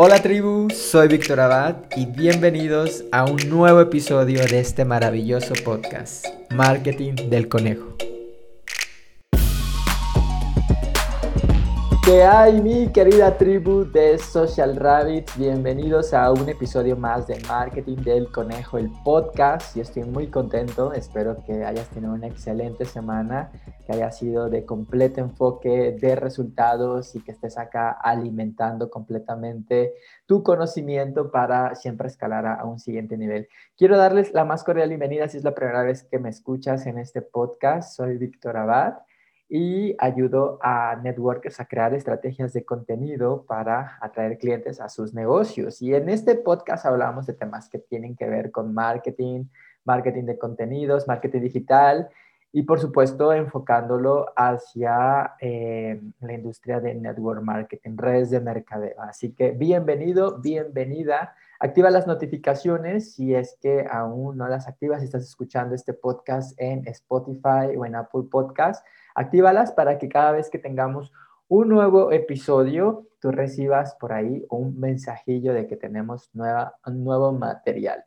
Hola tribu, soy Víctor Abad y bienvenidos a un nuevo episodio de este maravilloso podcast, Marketing del Conejo. ¿Qué hay mi querida tribu de Social Rabbit? Bienvenidos a un episodio más de Marketing del Conejo, el podcast. Y estoy muy contento, espero que hayas tenido una excelente semana, que haya sido de completo enfoque de resultados y que estés acá alimentando completamente tu conocimiento para siempre escalar a, un siguiente nivel. Quiero darles la más cordial bienvenida si es la primera vez que me escuchas en este podcast. Soy Víctor Abad y ayudo a networkers a crear estrategias de contenido para atraer clientes a sus negocios. Y en este podcast hablamos de temas que tienen que ver con marketing, marketing de contenidos, marketing digital y por supuesto enfocándolo hacia eh, la industria de network marketing, redes de mercadeo. Así que bienvenido, bienvenida. Activa las notificaciones si es que aún no las activas, si estás escuchando este podcast en Spotify o en Apple Podcast Actívalas para que cada vez que tengamos un nuevo episodio, tú recibas por ahí un mensajillo de que tenemos nueva, nuevo material.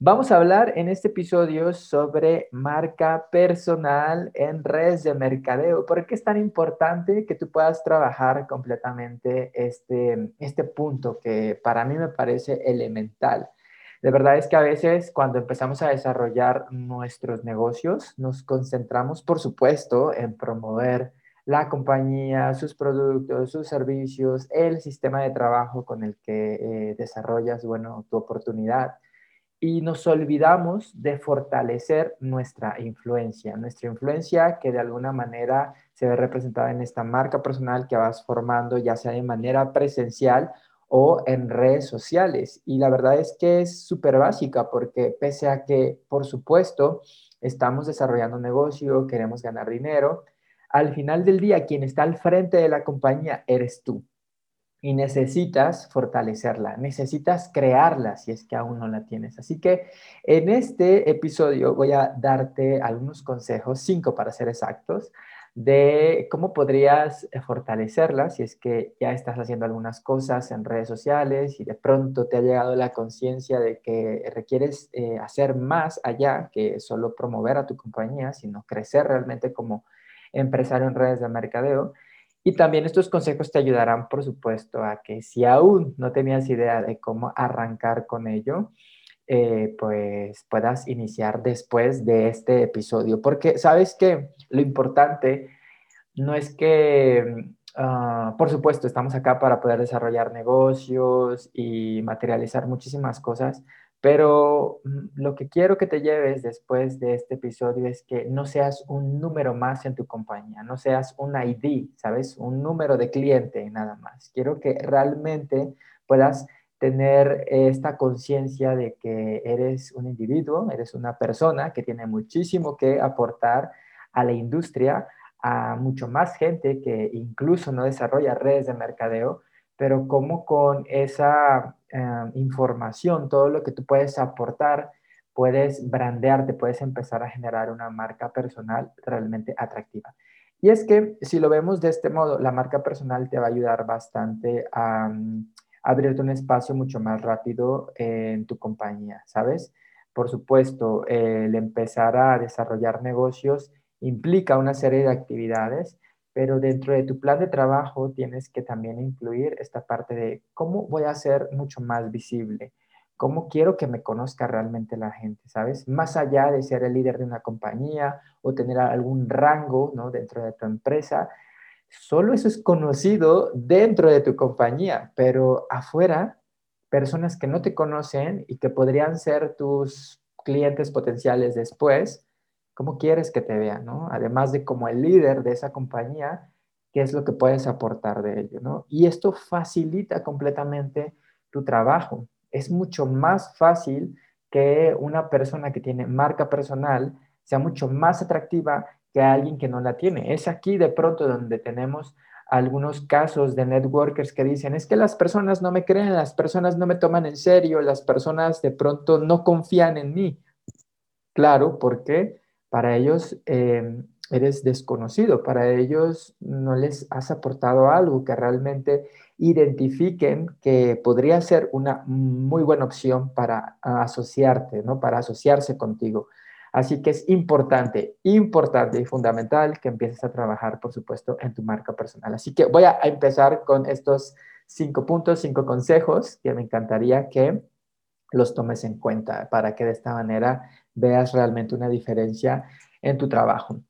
Vamos a hablar en este episodio sobre marca personal en redes de mercadeo. ¿Por qué es tan importante que tú puedas trabajar completamente este, este punto que para mí me parece elemental? De verdad es que a veces cuando empezamos a desarrollar nuestros negocios, nos concentramos, por supuesto, en promover la compañía, sus productos, sus servicios, el sistema de trabajo con el que eh, desarrollas, bueno, tu oportunidad. Y nos olvidamos de fortalecer nuestra influencia, nuestra influencia que de alguna manera se ve representada en esta marca personal que vas formando, ya sea de manera presencial o en redes sociales. Y la verdad es que es súper básica porque pese a que, por supuesto, estamos desarrollando un negocio, queremos ganar dinero, al final del día quien está al frente de la compañía eres tú. Y necesitas fortalecerla, necesitas crearla si es que aún no la tienes. Así que en este episodio voy a darte algunos consejos, cinco para ser exactos, de cómo podrías eh, fortalecerla si es que ya estás haciendo algunas cosas en redes sociales y de pronto te ha llegado la conciencia de que requieres eh, hacer más allá que solo promover a tu compañía, sino crecer realmente como empresario en redes de mercadeo. Y también estos consejos te ayudarán, por supuesto, a que si aún no tenías idea de cómo arrancar con ello, eh, pues puedas iniciar después de este episodio. Porque sabes que lo importante no es que, ah, por supuesto, estamos acá para poder desarrollar negocios y materializar muchísimas cosas, pero mm, lo que quiero que te lleves después de este episodio es que no seas un número más en tu compañía, no seas un ID, ¿sabes? Un número de cliente nada más. Quiero que realmente puedas tener esta conciencia de que eres un individuo, eres una persona que tiene muchísimo que aportar a la industria, a mucho más gente que incluso no desarrolla redes de mercadeo, pero como con esa eh, información, todo lo que tú puedes aportar, puedes brandearte, puedes empezar a generar una marca personal realmente atractiva. Y es que si lo vemos de este modo, la marca personal te va a ayudar bastante a abrirte un espacio mucho más rápido en tu compañía, ¿sabes? Por supuesto, el empezar a desarrollar negocios implica una serie de actividades, pero dentro de tu plan de trabajo tienes que también incluir esta parte de cómo voy a ser mucho más visible, cómo quiero que me conozca realmente la gente, ¿sabes? Más allá de ser el líder de una compañía o tener algún rango, ¿no? Dentro de tu empresa, Solo eso es conocido dentro de tu compañía, pero afuera, personas que no te conocen y que podrían ser tus clientes potenciales después, ¿cómo quieres que te vean? ¿no? Además de como el líder de esa compañía, ¿qué es lo que puedes aportar de ello? ¿no? Y esto facilita completamente tu trabajo. Es mucho más fácil que una persona que tiene marca personal sea mucho más atractiva que alguien que no la tiene. Es aquí de pronto donde tenemos algunos casos de networkers que dicen, es que las personas no me creen, las personas no me toman en serio, las personas de pronto no confían en mí. Claro, porque para ellos eh, eres desconocido, para ellos no les has aportado algo que realmente identifiquen que podría ser una muy buena opción para asociarte, ¿no? Para asociarse contigo. Así que es importante, importante y fundamental que empieces a trabajar, por supuesto, en tu marca personal. Así que voy a empezar con estos cinco puntos, cinco consejos que me encantaría que los tomes en cuenta para que de esta manera veas realmente una diferencia en tu trabajo.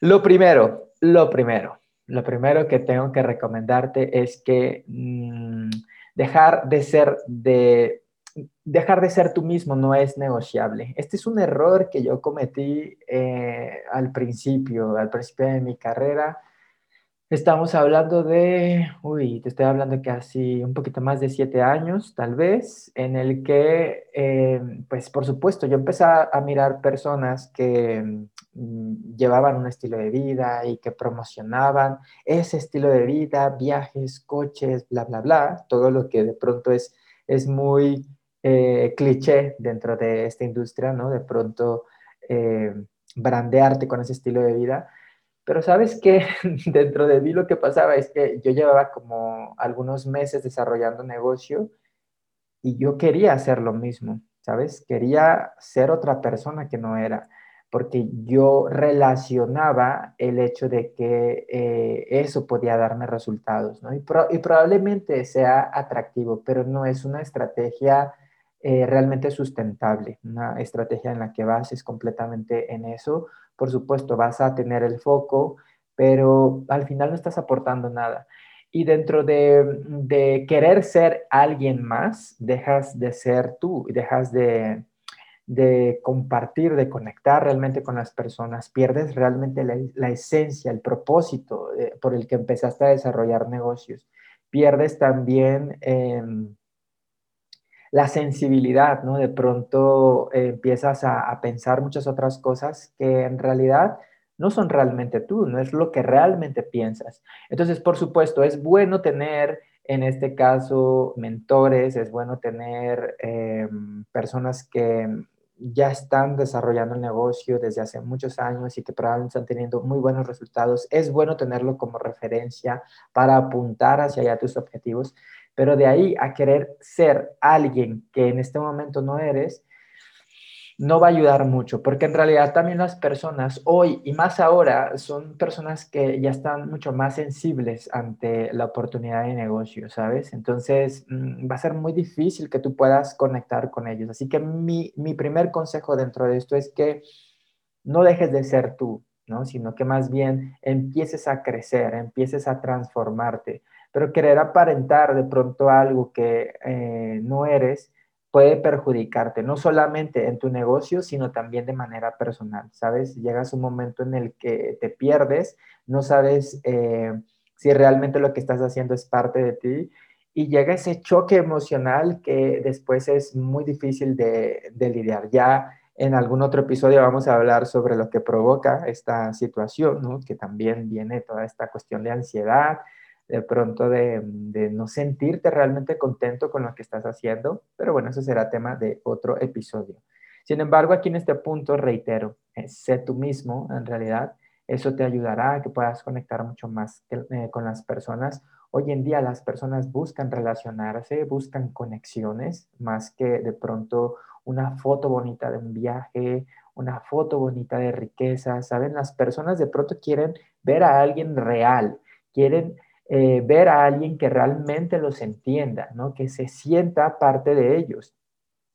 Lo primero, lo primero, lo primero que tengo que recomendarte es que mm, dejar de ser de dejar de ser tú mismo no es negociable. Este es un error que yo cometí eh, al principio, al principio de mi carrera. Estamos hablando de, uy, te estoy hablando casi un poquito más de siete años, tal vez, en el que, eh, pues por supuesto, yo empecé a mirar personas que mm, llevaban un estilo de vida y que promocionaban ese estilo de vida, viajes, coches, bla, bla, bla, todo lo que de pronto es, es muy eh, cliché dentro de esta industria, ¿no? De pronto eh, brandearte con ese estilo de vida. Pero sabes que dentro de mí lo que pasaba es que yo llevaba como algunos meses desarrollando negocio y yo quería hacer lo mismo, ¿sabes? Quería ser otra persona que no era porque yo relacionaba el hecho de que eh, eso podía darme resultados, ¿no? Y, y, probablemente sea atractivo, pero no es una estrategia eh, realmente sustentable, una estrategia en la que bases completamente en eso. Por supuesto, vas a tener el foco, pero al final no estás aportando nada. Y dentro de, de querer ser alguien más, dejas de ser tú, dejas de, de compartir, de conectar realmente con las personas, pierdes realmente la, la esencia, el propósito eh, por el que empezaste a desarrollar negocios. Pierdes también... Eh, la sensibilidad, ¿no? De pronto eh, empiezas a, pensar muchas otras cosas que en realidad no son realmente tú, no es lo que realmente piensas. Entonces, por supuesto, es bueno tener en este caso mentores, es bueno tener em, personas que ya están desarrollando el negocio desde hace muchos años y que probablemente están teniendo muy buenos resultados. Es bueno tenerlo como referencia para apuntar hacia allá tus objetivos. Pero de ahí a querer ser alguien que en este momento no eres, no va a ayudar mucho, porque en realidad también las personas hoy y más ahora son personas que ya están mucho más sensibles ante la oportunidad de negocio, ¿sabes? Entonces mm, va a ser muy difícil que tú puedas conectar con ellos. Así que mi, mi primer consejo dentro de esto es que no dejes de ser tú, ¿no? Sino que más bien empieces a crecer, empieces a transformarte pero querer aparentar de pronto algo que eh, no eres puede perjudicarte, no solamente en tu negocio, sino también de manera personal, ¿sabes? Llegas un momento en el que te pierdes, no sabes eh, si realmente lo que estás haciendo es parte de ti y llega ese choque emocional que después es muy difícil de, de lidiar. Ya en algún otro episodio vamos a hablar sobre lo que provoca esta situación, ¿no? que también viene toda esta cuestión de ansiedad, de pronto de, no sentirte realmente contento con lo que estás haciendo, pero bueno, eso será tema de otro episodio. Sin embargo, aquí en este punto reitero, eh, sé tú mismo en realidad, eso te ayudará a que puedas conectar mucho más eh, con las personas. Hoy en día las personas buscan relacionarse, buscan conexiones, más que de pronto una foto bonita de un viaje, una foto bonita de riqueza, ¿saben? Las personas de pronto quieren ver a alguien real, quieren eh, ver a alguien que realmente los entienda, ¿no? que se sienta parte de ellos.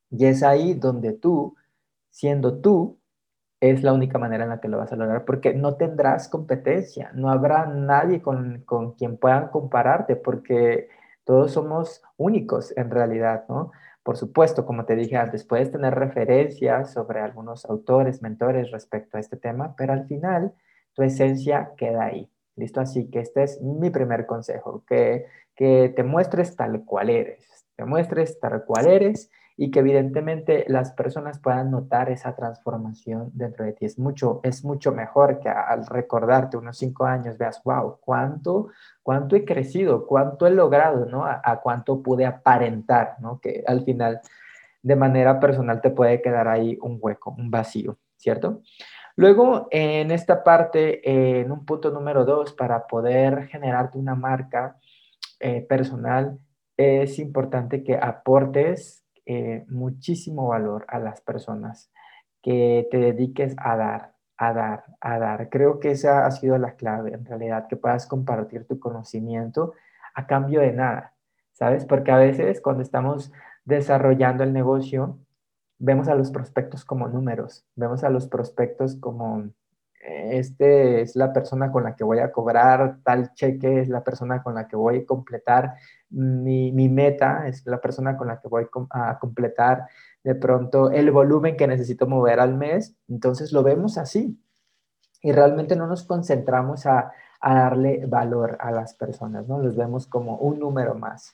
Y es ahí donde tú, siendo tú, es la única manera en la que lo vas a lograr, porque no tendrás competencia, no habrá nadie con, con quien puedan compararte, porque todos somos únicos en realidad, ¿no? Por supuesto, como te dije antes, puedes tener referencias sobre algunos autores, mentores respecto a este tema, pero al final tu esencia queda ahí. ¿Listo? Así que este es mi primer consejo, que, que te muestres tal cual eres, te muestres tal cual eres y que evidentemente las personas puedan notar esa transformación dentro de ti. Es mucho, es mucho mejor que al recordarte unos cinco años veas, wow, cuánto, cuánto he crecido, cuánto he logrado, ¿no? A, a, cuánto pude aparentar, ¿no? Que al final de manera personal te puede quedar ahí un hueco, un vacío, ¿cierto? Luego, en esta parte, en un punto número dos, para poder generarte una marca eh, personal, es importante que aportes eh, muchísimo valor a las personas, que te dediques a dar, a dar, a dar. Creo que esa ha sido la clave, en realidad, que puedas compartir tu conocimiento a cambio de nada, ¿sabes? Porque a veces cuando estamos desarrollando el negocio, vemos a los prospectos como números, vemos a los prospectos como, este es la persona con la que voy a cobrar tal cheque, es la persona con la que voy a completar mi, mi meta, es la persona con la que voy a completar de pronto el volumen que necesito mover al mes. Entonces lo vemos así y realmente no nos concentramos a, a darle valor a las personas, ¿no? Los vemos como un número más.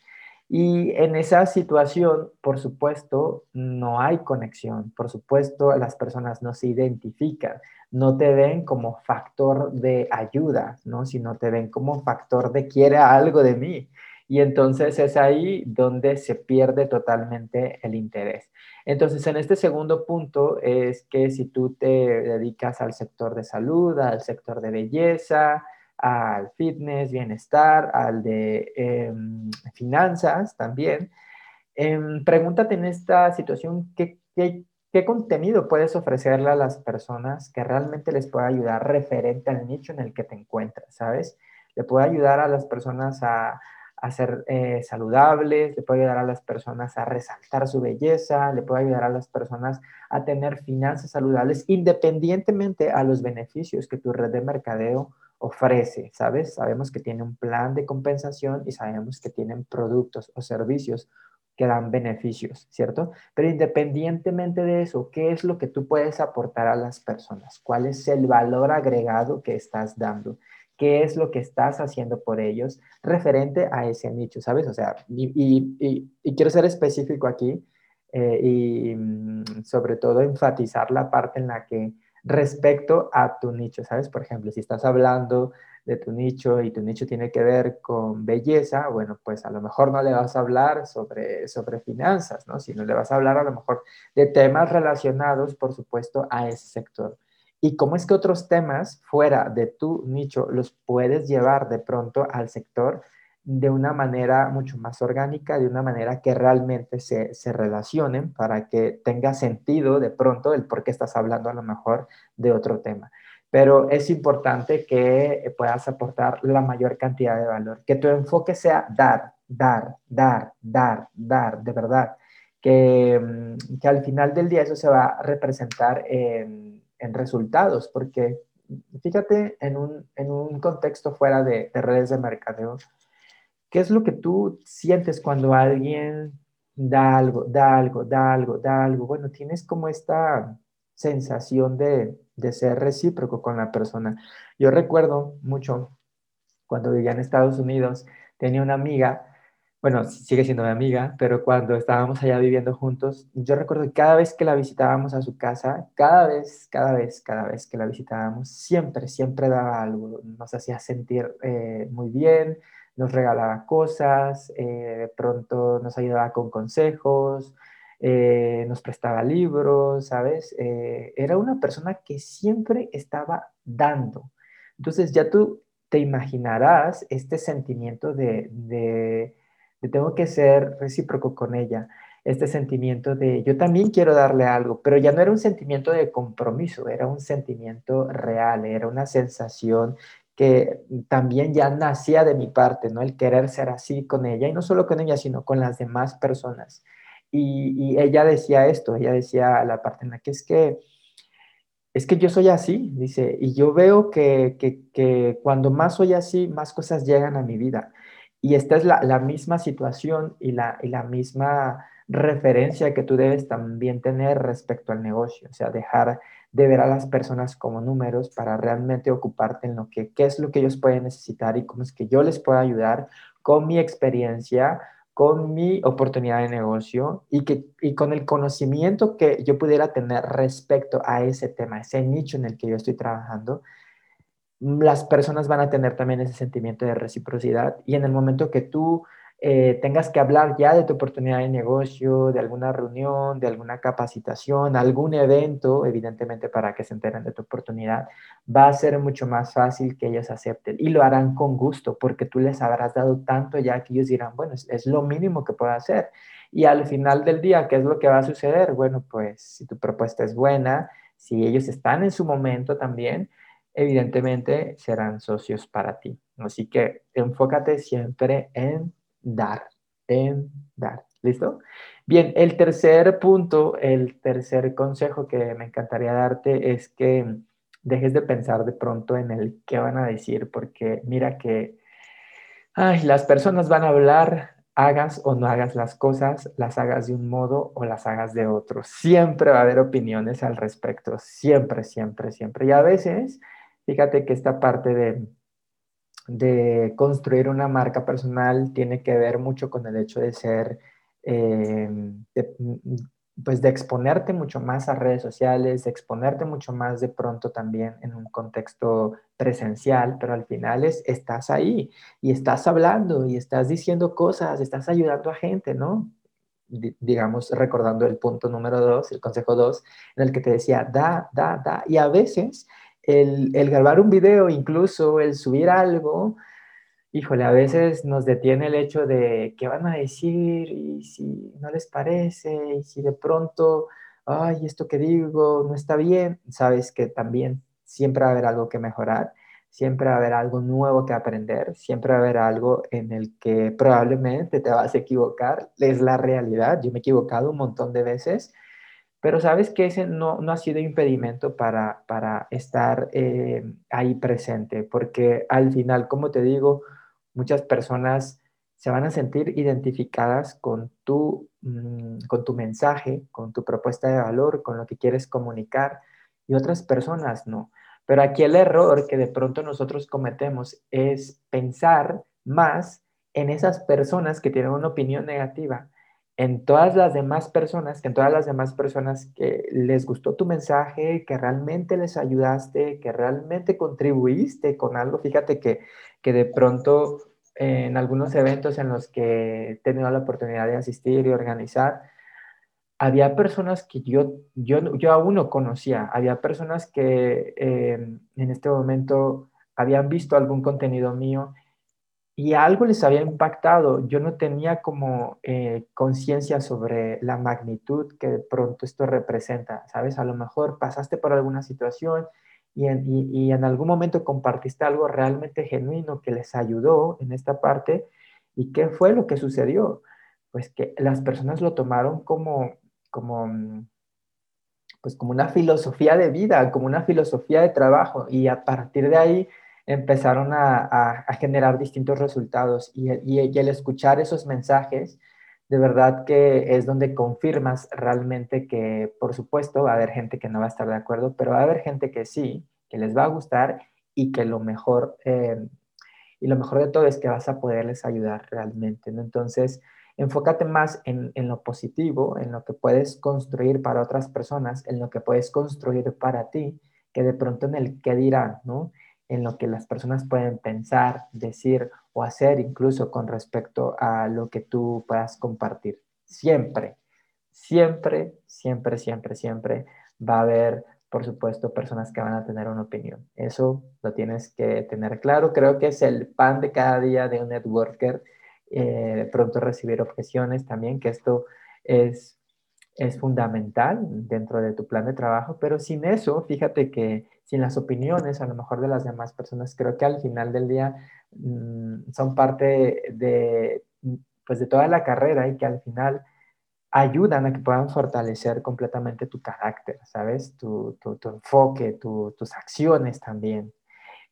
Y en esa situación, por supuesto, no hay conexión, por supuesto, las personas no se identifican, no te ven como factor de ayuda, ¿no? Sino te ven como factor de quiere algo de mí. Y entonces es ahí donde se pierde totalmente el interés. Entonces, en este segundo punto es que si tú te dedicas al sector de salud, al sector de belleza, al fitness, bienestar, al de em, finanzas también. Em, pregúntate en esta situación ¿qué, qué, contenido puedes ofrecerle a las personas que realmente les pueda ayudar referente al nicho en el que te encuentras, ¿sabes? Le puede ayudar a las personas a, a ser eh, saludables, le puede ayudar a las personas a resaltar su belleza, le puede ayudar a las personas a tener finanzas saludables independientemente a los beneficios que tu red de mercadeo ofrece, ¿sabes? Sabemos que tiene un plan de compensación y sabemos que tienen productos o servicios que dan beneficios, ¿cierto? Pero independientemente de eso, ¿qué es lo que tú puedes aportar a las personas? ¿Cuál es el valor agregado que estás dando? ¿Qué es lo que estás haciendo por ellos referente a ese nicho, ¿sabes? O sea, y, quiero ser específico aquí eh, y mm, sobre todo enfatizar la parte en la que respecto a tu nicho, ¿sabes? Por ejemplo, si estás hablando de tu nicho y tu nicho tiene que ver con belleza, bueno, pues a lo mejor no le vas a hablar sobre, sobre finanzas, ¿no? Sino le vas a hablar a lo mejor de temas relacionados, por supuesto, a ese sector. Y cómo es que otros temas fuera de tu nicho los puedes llevar de pronto al sector de una manera mucho más orgánica, de una manera que realmente se, se, relacionen para que tenga sentido de pronto el por qué estás hablando a lo mejor de otro tema. Pero es importante que puedas aportar la mayor cantidad de valor, que tu enfoque sea dar, dar, dar, dar, dar, de verdad, que, mm, que al final del día eso se va a representar en, en resultados, porque fíjate en un, en un contexto fuera de, de redes de mercadeo, ¿Qué es lo que tú sientes cuando alguien da algo, da algo, da algo, da algo? Bueno, tienes como esta sensación de, de ser recíproco con la persona. Yo recuerdo mucho cuando vivía en Estados Unidos, tenía una amiga, bueno, sigue siendo mi amiga, pero cuando estábamos allá viviendo juntos, yo recuerdo que cada vez que la visitábamos a su casa, cada vez, cada vez, cada vez que la visitábamos, siempre, siempre daba algo, nos hacía sentir eh, muy bien, nos regalaba cosas, eh, de pronto nos ayudaba con consejos, eh, nos prestaba libros, ¿sabes? Eh, era una persona que siempre estaba dando. Entonces ya tú te imaginarás este sentimiento de, de, de tengo que ser recíproco con ella este sentimiento de yo también quiero darle algo, pero ya no era un sentimiento de compromiso, era un sentimiento real, era una sensación que también ya nacía de mi parte, ¿no? El querer ser así con ella, y no solo con ella, sino con las demás personas. Y, ella decía esto, ella decía la parte en la que es que, es que yo soy así, dice, y yo veo que, que, cuando más soy así, más cosas llegan a mi vida. Y esta es la, la misma situación y la, y la misma referencia que tú debes también tener respecto al negocio, o sea, dejar de ver a las personas como números para realmente ocuparte en lo que, qué es lo que ellos pueden necesitar y cómo es que yo les puedo ayudar con mi experiencia, con mi oportunidad de negocio y, que, y con el conocimiento que yo pudiera tener respecto a ese tema, ese nicho en el que yo estoy trabajando, las personas van a tener también ese sentimiento de reciprocidad y en el momento que tú eh, tengas que hablar ya de tu oportunidad de negocio, de alguna reunión, de alguna capacitación, algún evento, evidentemente para que se enteren de tu oportunidad, va a ser mucho más fácil que ellos acepten y lo harán con gusto porque tú les habrás dado tanto ya que ellos dirán, bueno, es, es lo mínimo que puedo hacer. Y al final del día, ¿qué es lo que va a suceder? Bueno, pues si tu propuesta es buena, si ellos están en su momento también, evidentemente serán socios para ti. Así que enfócate siempre en dar, en dar. ¿Listo? Bien, el tercer punto, el tercer consejo que me encantaría darte es que dejes de pensar de pronto en el qué van a decir, porque mira que ay, las personas van a hablar, hagas o no hagas las cosas, las hagas de un modo o las hagas de otro. Siempre va a haber opiniones al respecto, siempre, siempre, siempre. Y a veces, fíjate que esta parte de de construir una marca personal tiene que ver mucho con el hecho de ser, eh, pues de exponerte mucho más a redes sociales, de exponerte mucho más de pronto también en un contexto presencial, pero al final es, estás ahí y estás hablando y estás diciendo cosas, estás ayudando a gente, ¿no? digamos, recordando el punto número dos, el consejo dos, en el que te decía, da, da, da. Y a veces el, grabar un video, incluso el subir algo, híjole, a veces nos detiene el hecho de qué van a decir y si no les parece y si de pronto, ay, esto que digo no está bien, sabes que también siempre va a haber algo que mejorar, siempre va a haber algo nuevo que aprender, siempre va a haber algo en el que probablemente te vas a equivocar, es la realidad, yo me he equivocado un montón de veces pero sabes que ese no, no ha sido impedimento para, para estar eh, ahí presente, porque al final, como te digo, muchas personas se van a sentir identificadas con tu, mm, con tu mensaje, con tu propuesta de valor, con lo que quieres comunicar, y otras personas no. Pero aquí el error que de pronto nosotros cometemos es pensar más en esas personas que tienen una opinión negativa en todas las demás personas, en todas las demás personas que les gustó tu mensaje, que realmente les ayudaste, que realmente contribuiste con algo. Fíjate que, que de pronto en algunos eventos en los que he tenido la oportunidad de asistir y organizar, había personas que yo, yo, yo aún no conocía, había personas que eh, en este momento habían visto algún contenido mío y algo les había impactado. Yo no tenía como eh, conciencia sobre la magnitud que de pronto esto representa, ¿sabes? A lo mejor pasaste por alguna situación y en, y en algún momento compartiste algo realmente genuino que les ayudó en esta parte. ¿Y qué fue lo que sucedió? Pues que las personas lo tomaron como, como, mm, pues como una filosofía de vida, como una filosofía de trabajo. Y a partir de ahí empezaron a, generar distintos resultados y, el escuchar esos mensajes, de verdad que es donde confirmas realmente que, por supuesto, va a haber gente que no va a estar de acuerdo, pero va a haber gente que sí, que les va a gustar y que lo mejor, eh, y lo mejor de todo es que vas a poderles ayudar realmente, ¿no? Entonces, enfócate más en, en, lo positivo, en lo que puedes construir para otras personas, en lo que puedes construir para ti, que de pronto en el qué dirán, ¿no? En lo que las personas pueden pensar, decir o hacer incluso con respecto a lo que tú puedas compartir. Siempre, siempre, siempre, siempre, siempre va a haber, por supuesto, personas que van a tener una opinión. Eso lo tienes que tener claro. Creo que es el pan de cada día de un networker. Eh, pronto recibir objeciones también, que esto es, es fundamental dentro de tu plan de trabajo, pero sin eso, fíjate que sin las opiniones a lo mejor de las demás personas, creo que al final del día mm, son parte de, pues de toda la carrera y que al final ayudan a que puedan fortalecer completamente tu carácter, ¿sabes? Tu, enfoque, tus acciones también,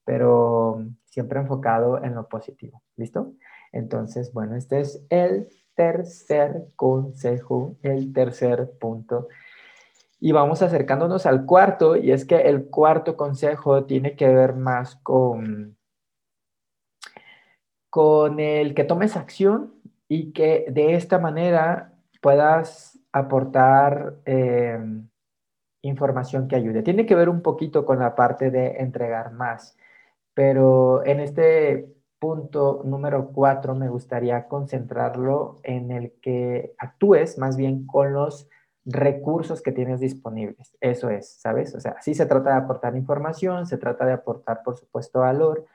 pero siempre enfocado en lo positivo, ¿listo? Entonces, bueno, este es el tercer consejo, el tercer punto y vamos acercándonos al cuarto, y es que el cuarto consejo tiene que ver más con, con el que tomes acción y que de esta manera puedas aportar em, información que ayude. Tiene que ver un poquito con la parte de entregar más, pero en este, punto número cuatro me gustaría concentrarlo en el que actúes más bien con los recursos que tienes disponibles. Eso es, ¿sabes? O sea, sí se trata de aportar información, se trata de aportar, por supuesto, valor,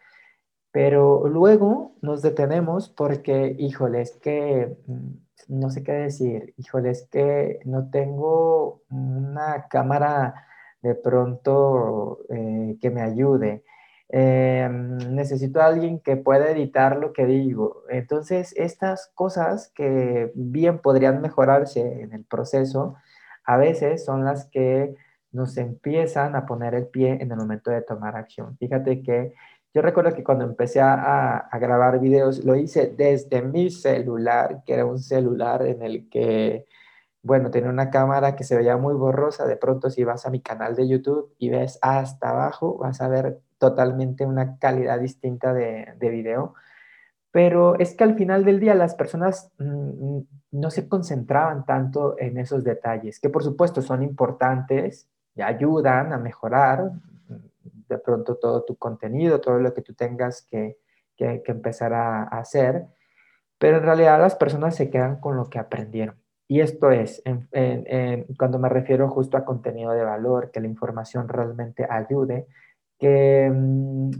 pero luego nos detenemos porque, híjole, es que mm, no sé qué decir, híjole, es que no tengo una cámara de pronto eh, que me ayude. Eh, necesito a alguien que pueda editar lo que digo. Entonces, estas cosas que bien podrían mejorarse en el proceso, a veces son las que nos empiezan a poner el pie en el momento de tomar acción. Fíjate que yo recuerdo que cuando empecé a, a grabar videos, lo hice desde mi celular, que era un celular en el que bueno, tenía una cámara que se veía muy borrosa, de pronto si vas a mi canal de YouTube y ves hasta abajo, vas a ver totalmente una calidad distinta de, de video. Pero es que al final del día las personas mm, no se concentraban tanto en esos detalles, que por supuesto son importantes y ayudan a mejorar mm, de pronto todo tu contenido, todo lo que tú tengas que, que, empezar a hacer, pero en realidad las personas se quedan con lo que aprendieron. Y esto es, cuando me refiero justo a contenido de valor, que la información realmente ayude, que, mm,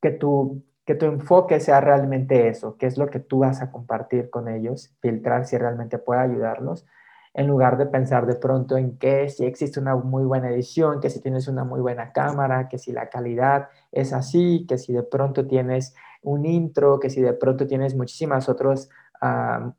que, tu, que tu enfoque sea realmente eso, qué es lo que tú vas a compartir con ellos, filtrar si realmente puede ayudarlos, en lugar de pensar de pronto en que si existe una muy buena edición, que si tienes una muy buena cámara, que si la calidad es así, que si de pronto tienes un intro, que si de pronto tienes muchísimas otras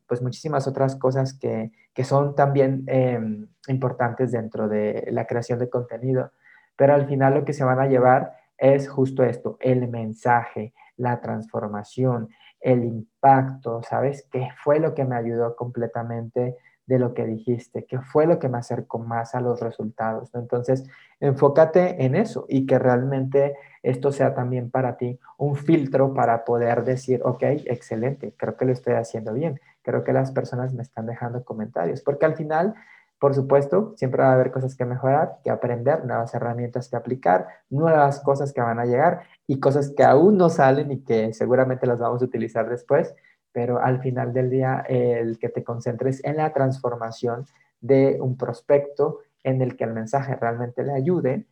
pues muchísimas otras cosas que, que son también em, importantes dentro de la creación de contenido. Pero al final lo que se van a llevar es justo esto, el mensaje, la transformación, el impacto, ¿sabes? ¿Qué fue lo que me ayudó completamente de lo que dijiste? ¿Qué fue lo que me acercó más a los resultados? Entonces, enfócate en eso y que realmente esto sea también para ti un filtro para poder decir, ok, excelente, creo que lo estoy haciendo bien, creo que las personas me están dejando comentarios, porque al final, por supuesto, siempre va a haber cosas que mejorar, que aprender, nuevas herramientas que aplicar, nuevas cosas que van a llegar y cosas que aún no salen y que seguramente las vamos a utilizar después, pero al final del día el que te concentres en la transformación de un prospecto en el que el mensaje realmente le ayude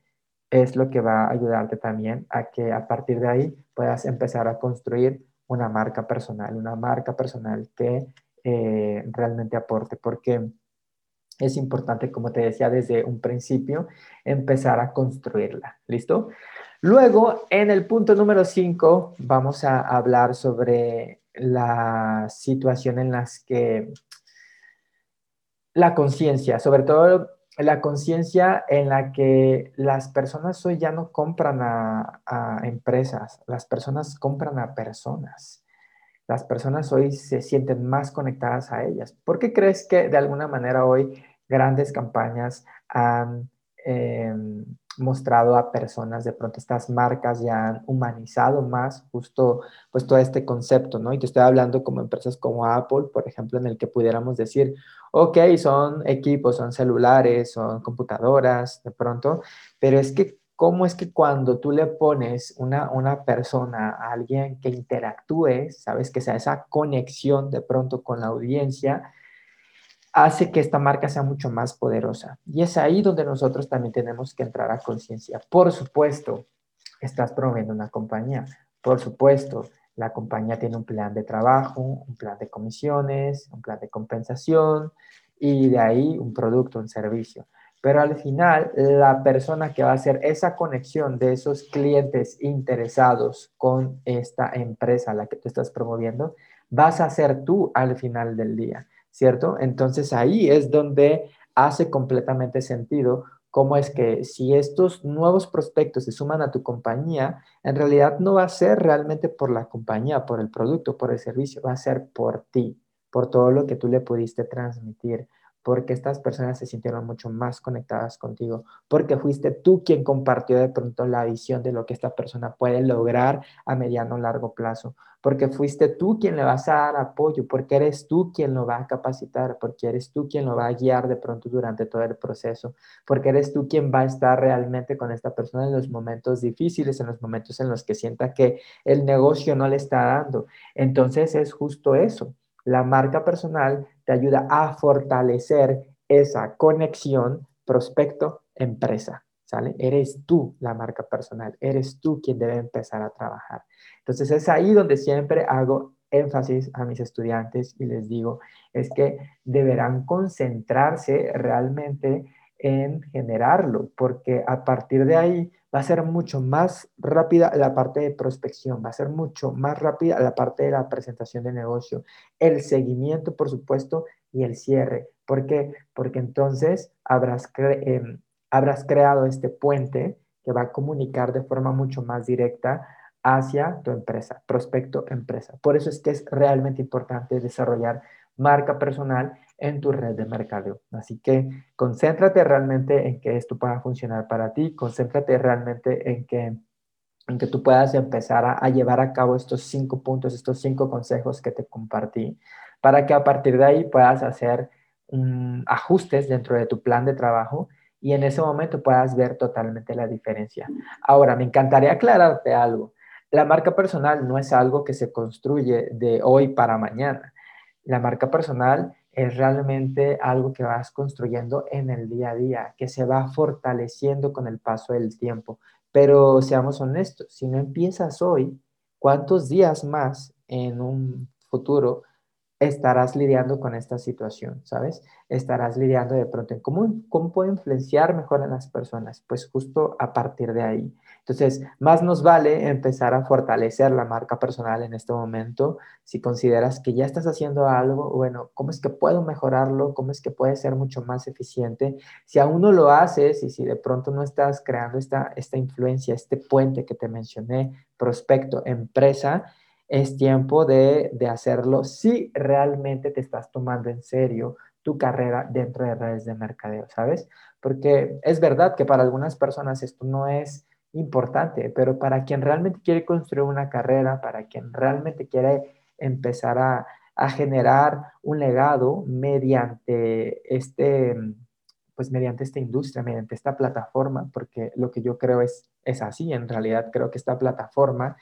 es lo que va a ayudarte también a que a partir de ahí puedas empezar a construir una marca personal, una marca personal que eh, realmente aporte, porque es importante, como te decía desde un principio, empezar a construirla. ¿Listo? Luego, en el punto número 5, vamos a hablar sobre la situación en las que la conciencia, sobre todo la conciencia en la que las personas hoy ya no compran a, empresas, las personas compran a personas. Las personas hoy se sienten más conectadas a ellas. ¿Por qué crees que de alguna manera hoy grandes campañas han em, mostrado a personas, de pronto estas marcas ya han humanizado más justo pues todo este concepto, ¿no? Y te estoy hablando como empresas como Apple, por ejemplo, en el que pudiéramos decir, ok, son equipos, son celulares, son computadoras, de pronto, pero es que cómo es que cuando tú le pones una, una persona, a alguien que interactúe, sabes, que sea esa conexión de pronto con la audiencia, hace que esta marca sea mucho más poderosa. Y es ahí donde nosotros también tenemos que entrar a conciencia. Por supuesto, estás promoviendo una compañía. Por supuesto, la compañía tiene un plan de trabajo, un plan de comisiones, un plan de compensación y de ahí un producto, un servicio. Pero al final, la persona que va a hacer esa conexión de esos clientes interesados con esta empresa a la que tú estás promoviendo, vas a ser tú al final del día. ¿cierto? Entonces ahí es donde hace completamente sentido cómo es que si estos nuevos prospectos se suman a tu compañía, en realidad no va a ser realmente por la compañía, por el producto, por el servicio, va a ser por ti, por todo lo que tú le pudiste transmitir, porque estas personas se sintieron mucho más conectadas contigo, porque fuiste tú quien compartió de pronto la visión de lo que esta persona puede lograr a mediano o largo plazo, porque fuiste tú quien le vas a dar apoyo, porque eres tú quien lo va a capacitar, porque eres tú quien lo va a guiar de pronto durante todo el proceso, porque eres tú quien va a estar realmente con esta persona en los momentos difíciles, en los momentos en los que sienta que el negocio no le está dando. Entonces es justo eso. La marca personal te ayuda a fortalecer esa conexión prospecto-empresa, ¿sale? Eres tú la marca personal, eres tú quien debe empezar a trabajar. Entonces es ahí donde siempre hago énfasis a mis estudiantes y les digo, es que deberán concentrarse realmente en generarlo, porque a partir de ahí va a ser mucho más rápida la parte de prospección, va a ser mucho más rápida la parte de la presentación de negocio, el seguimiento, por supuesto, y el cierre. ¿Por qué? Porque entonces habrás, em, habrás creado este puente que va a comunicar de forma mucho más directa hacia tu empresa, prospecto empresa. Por eso es que es realmente importante desarrollar marca personal en tu red de mercadeo. Así que concéntrate realmente en que esto pueda funcionar para ti, concéntrate realmente en que, en que tú puedas empezar a, llevar a cabo estos cinco puntos, estos cinco consejos que te compartí, para que a partir de ahí puedas hacer ajustes dentro de tu plan de trabajo y en ese momento puedas ver totalmente la diferencia. Ahora, me encantaría aclararte algo. La marca personal no es algo que se construye de hoy para mañana. La marca personal es realmente algo que vas construyendo en el día a día, que se va fortaleciendo con el paso del tiempo. Pero seamos honestos, si no empiezas hoy, ¿cuántos días más en un futuro estarás lidiando con esta situación, ¿sabes? Estarás lidiando de pronto en cómo, cómo puedo influenciar mejor a las personas, pues justo a partir de ahí. Entonces, más nos vale empezar a fortalecer la marca personal en este momento. Si consideras que ya estás haciendo algo, bueno, ¿cómo es que puedo mejorarlo? ¿Cómo es que puede ser mucho más eficiente? Si aún no lo haces y si de pronto no estás creando esta, esta influencia, este puente que te mencioné, prospecto, empresa, es tiempo de, de hacerlo si realmente te estás tomando en serio tu carrera dentro de redes de mercadeo, ¿sabes? Porque es verdad que para algunas personas esto no es importante, pero para quien realmente quiere construir una carrera, para quien realmente quiere empezar a, generar un legado mediante este, pues mediante esta industria, mediante esta plataforma, porque lo que yo creo es, es así, en realidad creo que esta plataforma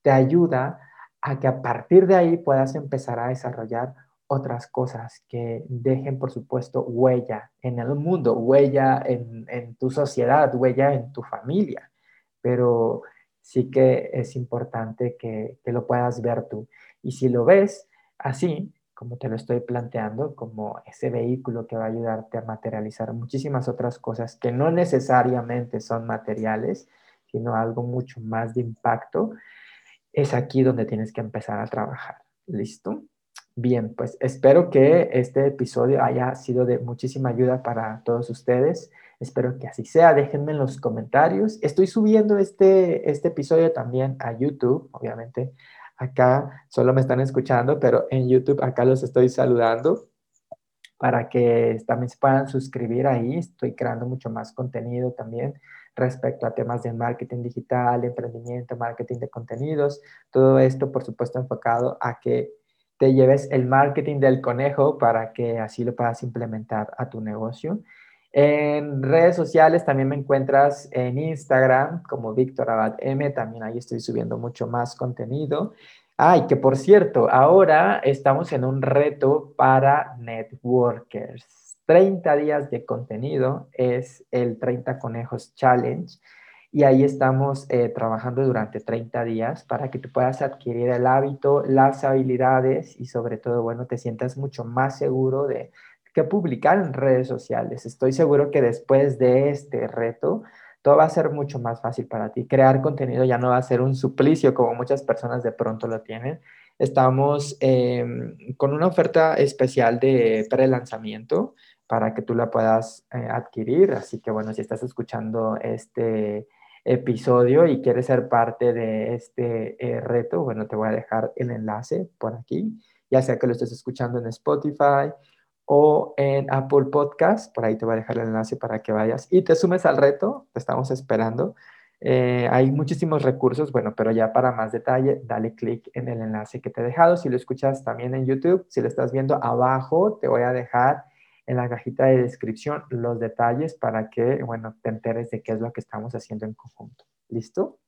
te ayuda a que a partir de ahí puedas empezar a desarrollar otras cosas que dejen, por supuesto, huella en el mundo, huella en, en tu sociedad, huella en tu familia pero sí que es importante que, que, lo puedas ver tú. Y si lo ves así, como te lo estoy planteando, como ese vehículo que va a ayudarte a materializar muchísimas otras cosas que no necesariamente son materiales, sino algo mucho más de impacto, es aquí donde tienes que empezar a trabajar. ¿Listo? Bien, pues espero que este episodio haya sido de muchísima ayuda para todos ustedes. Espero que así sea. Déjenme en los comentarios. Estoy subiendo este, este episodio también a YouTube, obviamente. Acá solo me están escuchando, pero en YouTube acá los estoy saludando para que también se puedan suscribir ahí. Estoy creando mucho más contenido también respecto a temas de marketing digital, emprendimiento, marketing de contenidos. Todo esto, por supuesto, enfocado a que te lleves el marketing del conejo para que así lo puedas implementar a tu negocio. En redes sociales también me encuentras en Instagram como Víctor Abad M, también ahí estoy subiendo mucho más contenido. Ay, que por cierto, ahora estamos en un reto para networkers. 30 días de contenido es el 30 Conejos Challenge y ahí estamos eh, trabajando durante 30 días para que tú puedas adquirir el hábito, las habilidades y sobre todo, bueno, te sientas mucho más seguro de, que publicar en redes sociales. Estoy seguro que después de este reto, todo va a ser mucho más fácil para ti. Crear contenido ya no va a ser un suplicio como muchas personas de pronto lo tienen. Estamos em, con una oferta especial de pre-lanzamiento para que tú la puedas eh, adquirir. Así que bueno, si estás escuchando este episodio y quieres ser parte de este eh, reto, bueno, te voy a dejar el enlace por aquí, ya sea que lo estés escuchando en Spotify o en Apple Podcast. Por ahí te voy a dejar el enlace para que vayas y te sumes al reto. Te estamos esperando. Eh, hay muchísimos recursos, bueno, pero ya para más detalle, dale clic en el enlace que te he dejado. Si lo escuchas también en YouTube, si lo estás viendo abajo, te voy a dejar en la cajita de descripción los detalles para que, bueno, te enteres de qué es lo que estamos haciendo en conjunto. ¿Listo?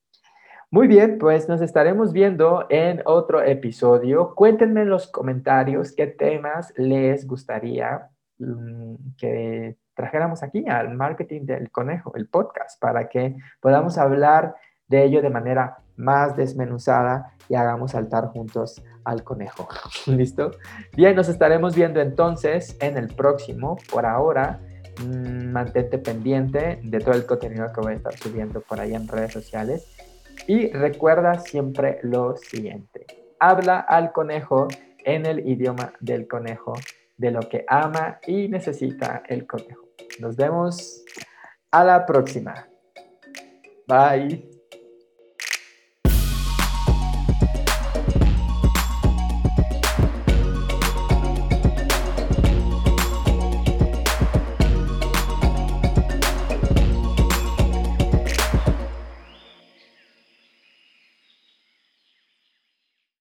Muy bien, pues nos estaremos viendo en otro episodio. Cuéntenme en los comentarios qué temas les gustaría mm, que trajéramos aquí al marketing del conejo, el podcast, para que podamos hablar de ello de manera más desmenuzada y hagamos saltar juntos al conejo. ¿Listo? Bien, nos estaremos viendo entonces en el próximo. Por ahora, mm, mantente pendiente de todo el contenido que voy a estar subiendo por ahí en redes sociales. Y recuerda siempre lo siguiente. Habla al conejo en el idioma del conejo, de lo que ama y necesita el conejo. Nos vemos a la próxima. Bye.